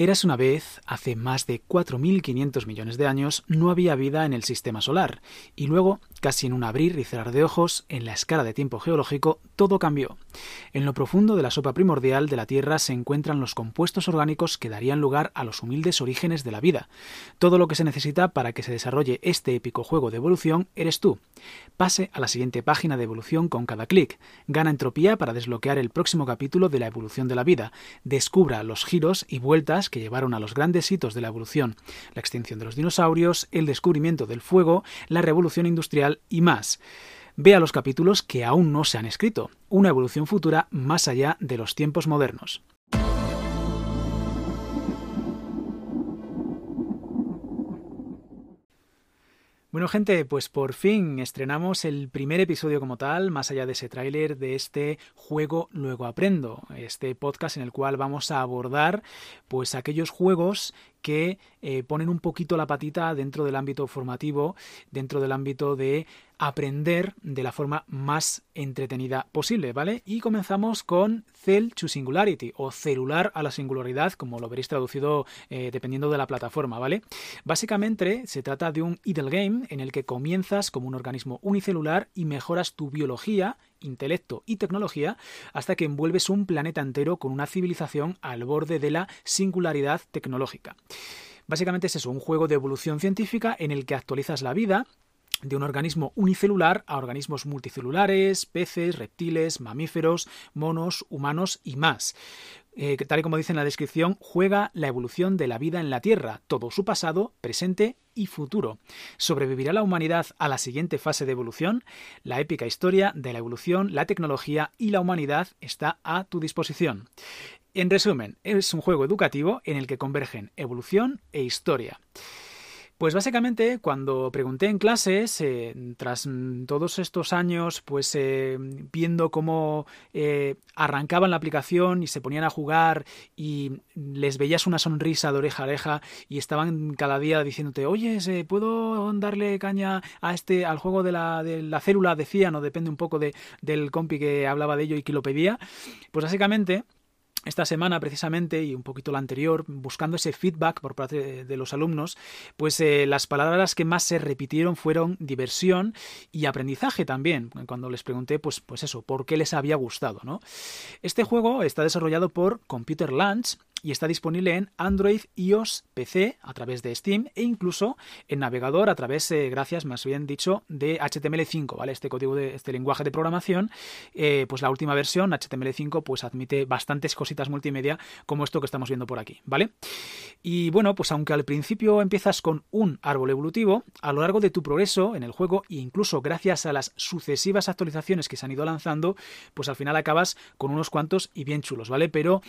Eras una vez, hace más de 4.500 millones de años, no había vida en el sistema solar, y luego, casi en un abrir y cerrar de ojos, en la escala de tiempo geológico, todo cambió. En lo profundo de la sopa primordial de la Tierra se encuentran los compuestos orgánicos que darían lugar a los humildes orígenes de la vida. Todo lo que se necesita para que se desarrolle este épico juego de evolución eres tú. Pase a la siguiente página de evolución con cada clic. Gana entropía para desbloquear el próximo capítulo de la evolución de la vida. Descubra los giros y vueltas que llevaron a los grandes hitos de la evolución, la extinción de los dinosaurios, el descubrimiento del fuego, la revolución industrial y más. Vea los capítulos que aún no se han escrito, una evolución futura más allá de los tiempos modernos. Bueno gente, pues por fin estrenamos el primer episodio como tal, más allá de ese tráiler de este juego Luego Aprendo, este podcast en el cual vamos a abordar pues aquellos juegos que eh, ponen un poquito la patita dentro del ámbito formativo, dentro del ámbito de aprender de la forma más entretenida posible, ¿vale? Y comenzamos con Cell to Singularity o celular a la singularidad, como lo veréis traducido eh, dependiendo de la plataforma, ¿vale? Básicamente se trata de un idle game en el que comienzas como un organismo unicelular y mejoras tu biología intelecto y tecnología hasta que envuelves un planeta entero con una civilización al borde de la singularidad tecnológica. Básicamente es eso, un juego de evolución científica en el que actualizas la vida de un organismo unicelular a organismos multicelulares, peces, reptiles, mamíferos, monos, humanos y más. Eh, tal y como dice en la descripción, juega la evolución de la vida en la Tierra, todo su pasado, presente y futuro. ¿Sobrevivirá la humanidad a la siguiente fase de evolución? La épica historia de la evolución, la tecnología y la humanidad está a tu disposición. En resumen, es un juego educativo en el que convergen evolución e historia. Pues básicamente cuando pregunté en clases, eh, tras mm, todos estos años, pues eh, viendo cómo eh, arrancaban la aplicación y se ponían a jugar y les veías una sonrisa de oreja a oreja y estaban cada día diciéndote, oye, ¿puedo darle caña a este, al juego de la, de la célula? Decían, o depende un poco de, del compi que hablaba de ello y que lo pedía. Pues básicamente esta semana precisamente y un poquito la anterior, buscando ese feedback por parte de los alumnos, pues eh, las palabras que más se repitieron fueron diversión y aprendizaje también. Cuando les pregunté, pues, pues eso, por qué les había gustado, ¿no? Este juego está desarrollado por Computer Lunch y está disponible en Android, iOS, PC a través de Steam e incluso en navegador a través, eh, gracias más bien dicho, de HTML5, ¿vale? Este código de este lenguaje de programación, eh, pues la última versión HTML5 pues admite bastantes cositas multimedia como esto que estamos viendo por aquí, ¿vale? Y bueno, pues aunque al principio empiezas con un árbol evolutivo, a lo largo de tu progreso en el juego e incluso gracias a las sucesivas actualizaciones que se han ido lanzando, pues al final acabas con unos cuantos y bien chulos, ¿vale? Pero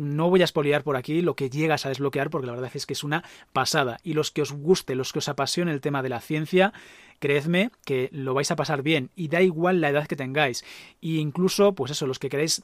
no voy a espoliar por aquí lo que llegas a desbloquear porque la verdad es que es una pasada. Y los que os guste, los que os apasione el tema de la ciencia, creedme que lo vais a pasar bien y da igual la edad que tengáis. E incluso, pues eso, los que queréis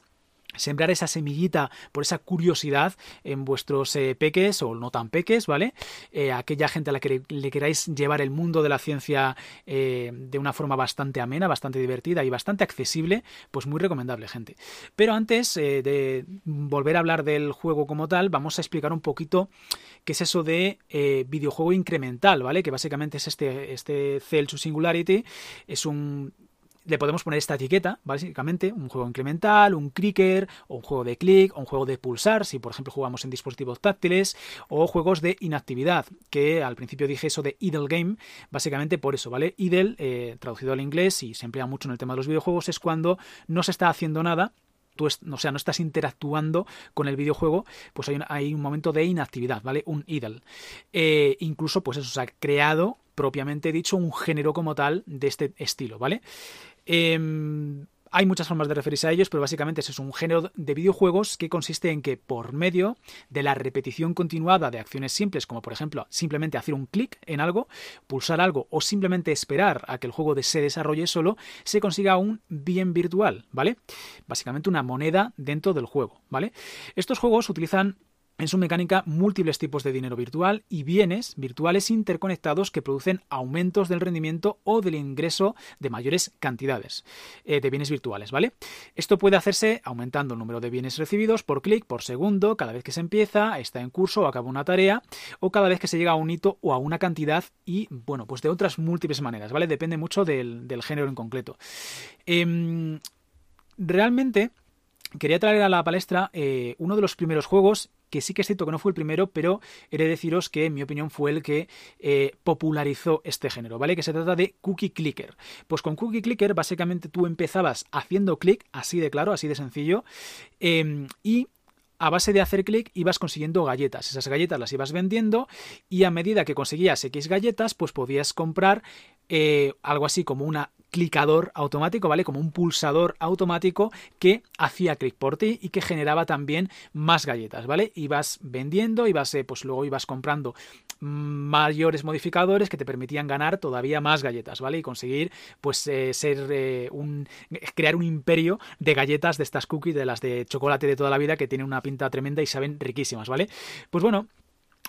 sembrar esa semillita por esa curiosidad en vuestros eh, peques o no tan peques, ¿vale? Eh, aquella gente a la que le, queráis llevar el mundo de la ciencia eh, de una forma bastante amena, bastante divertida y bastante accesible, pues muy recomendable, gente. Pero antes de volver a hablar del juego como tal, vamos a explicar un poquito qué es eso de videojuego incremental, ¿vale? Que básicamente es este, este to Singularity, es un le podemos poner esta etiqueta, básicamente, un juego incremental, un clicker, o un juego de clic, o un juego de pulsar, si por ejemplo jugamos en dispositivos táctiles, o juegos de inactividad, que al principio dije eso de idle game, básicamente por eso, ¿vale? Idle, eh, traducido al inglés y se emplea mucho en el tema de los videojuegos, es cuando no se está haciendo nada, tú o sea, no estás interactuando con el videojuego, pues hay un, momento de inactividad, ¿vale? Un idle. Eh, incluso, pues eso, se ha creado propiamente dicho un género como tal de este estilo, ¿vale? Em, hay muchas formas de referirse a ellos, pero básicamente es un género de videojuegos que consiste en que por medio de la repetición continuada de acciones simples, como por ejemplo simplemente hacer un clic en algo, pulsar algo o simplemente esperar a que el juego se desarrolle solo, se consiga un bien virtual, ¿vale? Básicamente una moneda dentro del juego, ¿vale? Estos juegos utilizan en su mecánica múltiples tipos de dinero virtual y bienes virtuales interconectados que producen aumentos del rendimiento o del ingreso de mayores cantidades eh, de bienes virtuales, ¿vale? Esto puede hacerse aumentando el número de bienes recibidos por clic por segundo cada vez que se empieza, está en curso o acaba una tarea o cada vez que se llega a un hito o a una cantidad y, bueno, pues de otras múltiples maneras, ¿vale? Depende mucho del, género en concreto. Em, realmente quería traer a la palestra eh, uno de los primeros juegos que sí que es cierto que no fue el primero, pero he de deciros que en mi opinión fue el que eh, popularizó este género, ¿vale? Que se trata de Cookie Clicker. Pues con Cookie Clicker básicamente tú empezabas haciendo clic, así de claro, así de sencillo, em, y a base de hacer clic ibas consiguiendo galletas. Esas galletas las ibas vendiendo y a medida que conseguías X galletas, pues podías comprar eh, algo así como una clicador automático, ¿vale? Como un pulsador automático que hacía clic por ti y que generaba también más galletas, ¿vale? Ibas vendiendo, ibas, eh, pues luego ibas comprando mayores modificadores que te permitían ganar todavía más galletas, ¿vale? Y conseguir, pues, eh, ser eh, un. crear un imperio de galletas de estas cookies, de las de chocolate de toda la vida, que tienen una pinta tremenda y saben riquísimas, ¿vale? Pues bueno.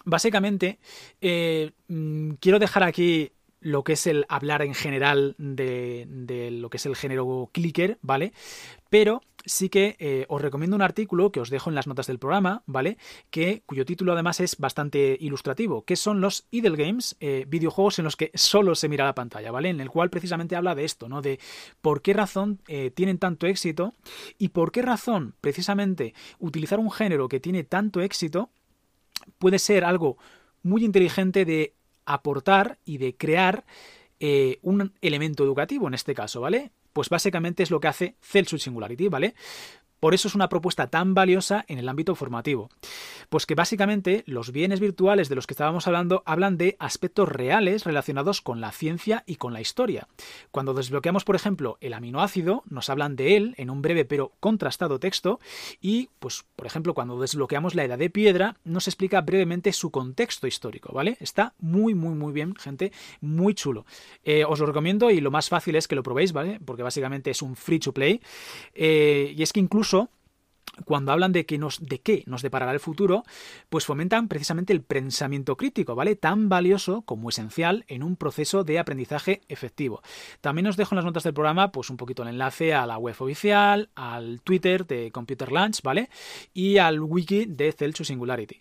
Básicamente, mm, quiero dejar aquí lo que es el hablar en general de, lo que es el género clicker, ¿vale? Pero sí que eh, os recomiendo un artículo que os dejo en las notas del programa, ¿vale? Que, cuyo título además es bastante ilustrativo, que son los idle games, eh, videojuegos en los que solo se mira la pantalla, ¿vale? En el cual precisamente habla de esto, ¿no? De por qué razón eh, tienen tanto éxito y por qué razón precisamente utilizar un género que tiene tanto éxito puede ser algo muy inteligente de aportar y de crear eh, un elemento educativo en este caso, ¿vale? Pues básicamente es lo que hace Celsius Singularity, ¿vale? Por eso es una propuesta tan valiosa en el ámbito formativo. Pues que básicamente los bienes virtuales de los que estábamos hablando hablan de aspectos reales relacionados con la ciencia y con la historia. Cuando desbloqueamos, por ejemplo, el aminoácido, nos hablan de él en un breve pero contrastado texto y, pues, por ejemplo, cuando desbloqueamos la edad de piedra, nos explica brevemente su contexto histórico, ¿vale? Está muy, muy, muy bien, gente, muy chulo. Eh, os lo recomiendo y lo más fácil es que lo probéis, ¿vale? Porque básicamente es un free to play. Eh, y es que incluso cuando hablan de qué nos deparará el futuro, pues fomentan precisamente el pensamiento crítico, ¿vale? Tan valioso como esencial en un proceso de aprendizaje efectivo. También os dejo en las notas del programa, pues un poquito el enlace a la web oficial, al Twitter de Computer Lunch, ¿vale? Y al wiki de Celsius Singularity.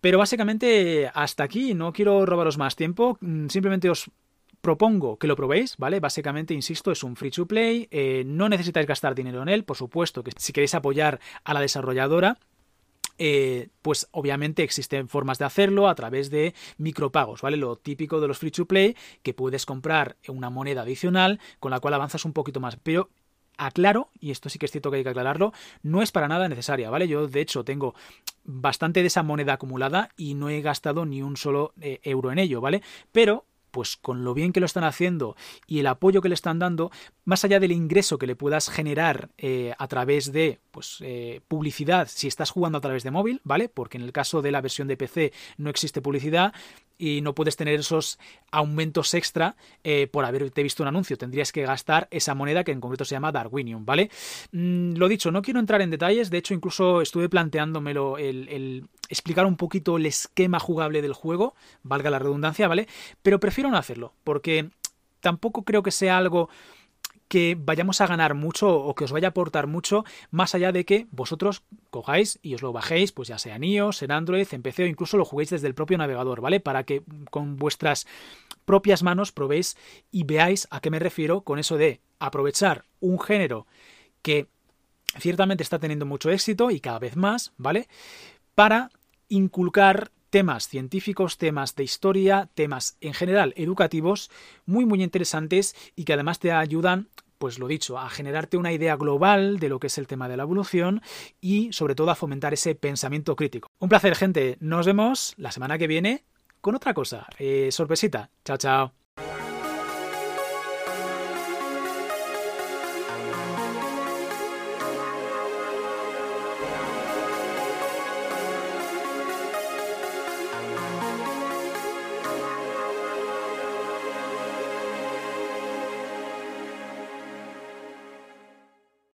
Pero básicamente hasta aquí, no quiero robaros más tiempo, mm, simplemente os propongo que lo probéis, ¿vale? Básicamente, insisto, es un free to play, eh, no necesitáis gastar dinero en él, por supuesto que si queréis apoyar a la desarrolladora, eh, pues obviamente existen formas de hacerlo a través de micropagos, ¿vale? Lo típico de los free to play, que puedes comprar una moneda adicional con la cual avanzas un poquito más, pero aclaro, y esto sí que es cierto que hay que aclararlo, no es para nada necesaria, ¿vale? Yo de hecho tengo bastante de esa moneda acumulada y no he gastado ni un solo eh, euro en ello, ¿vale? Pero pues con lo bien que lo están haciendo y el apoyo que le están dando, más allá del ingreso que le puedas generar eh, a través de pues, eh, publicidad si estás jugando a través de móvil, ¿vale? Porque en el caso de la versión de PC no existe publicidad y no puedes tener esos aumentos extra eh, por haberte visto un anuncio. Tendrías que gastar esa moneda que en concreto se llama Darwinium, ¿vale? Mm, lo dicho, no quiero entrar en detalles, de hecho incluso estuve planteándomelo el explicar un poquito el esquema jugable del juego, valga la redundancia, ¿vale? Pero prefiero no hacerlo, porque tampoco creo que sea algo que vayamos a ganar mucho o que os vaya a aportar mucho, más allá de que vosotros cojáis y os lo bajéis, pues ya sea en iOS, en Android, en PC o incluso lo juguéis desde el propio navegador, ¿vale? Para que con vuestras propias manos probéis y veáis a qué me refiero con eso de aprovechar un género que ciertamente está teniendo mucho éxito y cada vez más, ¿vale? Para inculcar temas científicos, temas de historia, temas en general educativos muy muy interesantes y que además te ayudan pues lo dicho, a generarte una idea global de lo que es el tema de la evolución y sobre todo a fomentar ese pensamiento crítico. Un placer gente, nos vemos la semana que viene con otra cosa. Eh, sorpresita. Chao, chao.